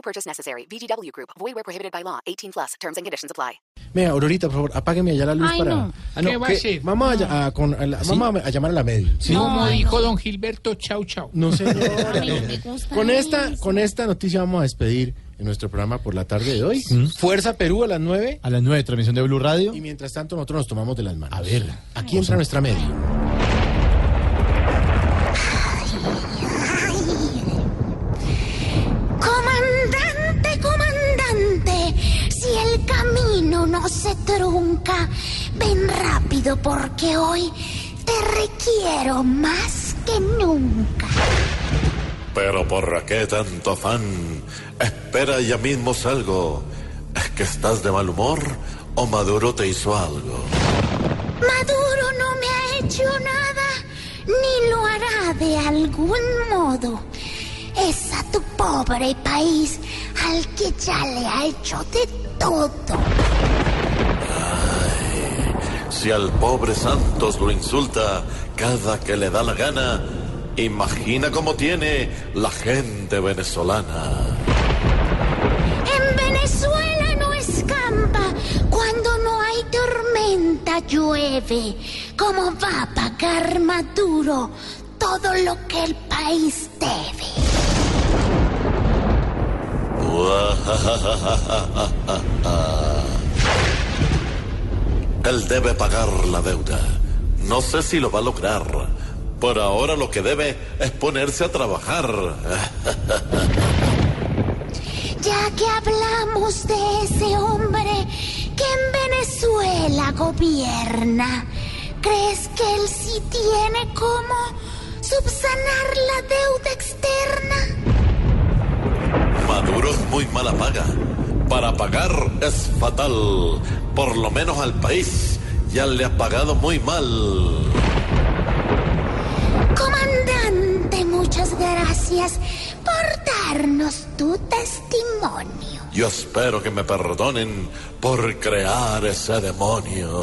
No purchase necessary. VGW Group. Void where prohibited by law. 18 plus. Terms and conditions apply. Mira, Aurorita, por favor, apágueme allá la luz Ay, para... no. Ah, ¿Qué va a hacer? Vamos, a, ll- a- con, a la- vamos a, a llamar a la medio. ¿sí? Como dijo don Gilberto, chau, chau. No, señor. A mí no me gusta con, esta, eso. con esta noticia vamos a despedir en nuestro programa por la tarde de hoy. Fuerza Perú a las 9. A las 9, transmisión de Blue Radio. Y mientras tanto nosotros nos tomamos de las manos. A ver, aquí entra nuestra medio. No se trunca, ven rápido porque hoy te requiero más que nunca. Pero ¿por qué tanto afán? Espera, ya mismo salgo. ¿Es que estás de mal humor o Maduro te hizo algo? Maduro no me ha hecho nada, ni lo hará de algún modo. Es a tu pobre país al que ya le ha hecho de todo. Si al pobre Santos lo insulta cada que le da la gana, imagina cómo tiene la gente venezolana. En Venezuela no escampa. Cuando no hay tormenta llueve. ¿Cómo va a pagar Maduro todo lo que el país debe? Él debe pagar la deuda. No sé si lo va a lograr. Por ahora lo que debe es ponerse a trabajar. Ya que hablamos de ese hombre que en Venezuela gobierna, ¿crees que él sí tiene cómo subsanar la deuda externa? Maduro es muy mala paga. Para pagar es fatal. Por lo menos al país ya le ha pagado muy mal. Comandante, muchas gracias por darnos tu testimonio. Yo espero que me perdonen por crear ese demonio.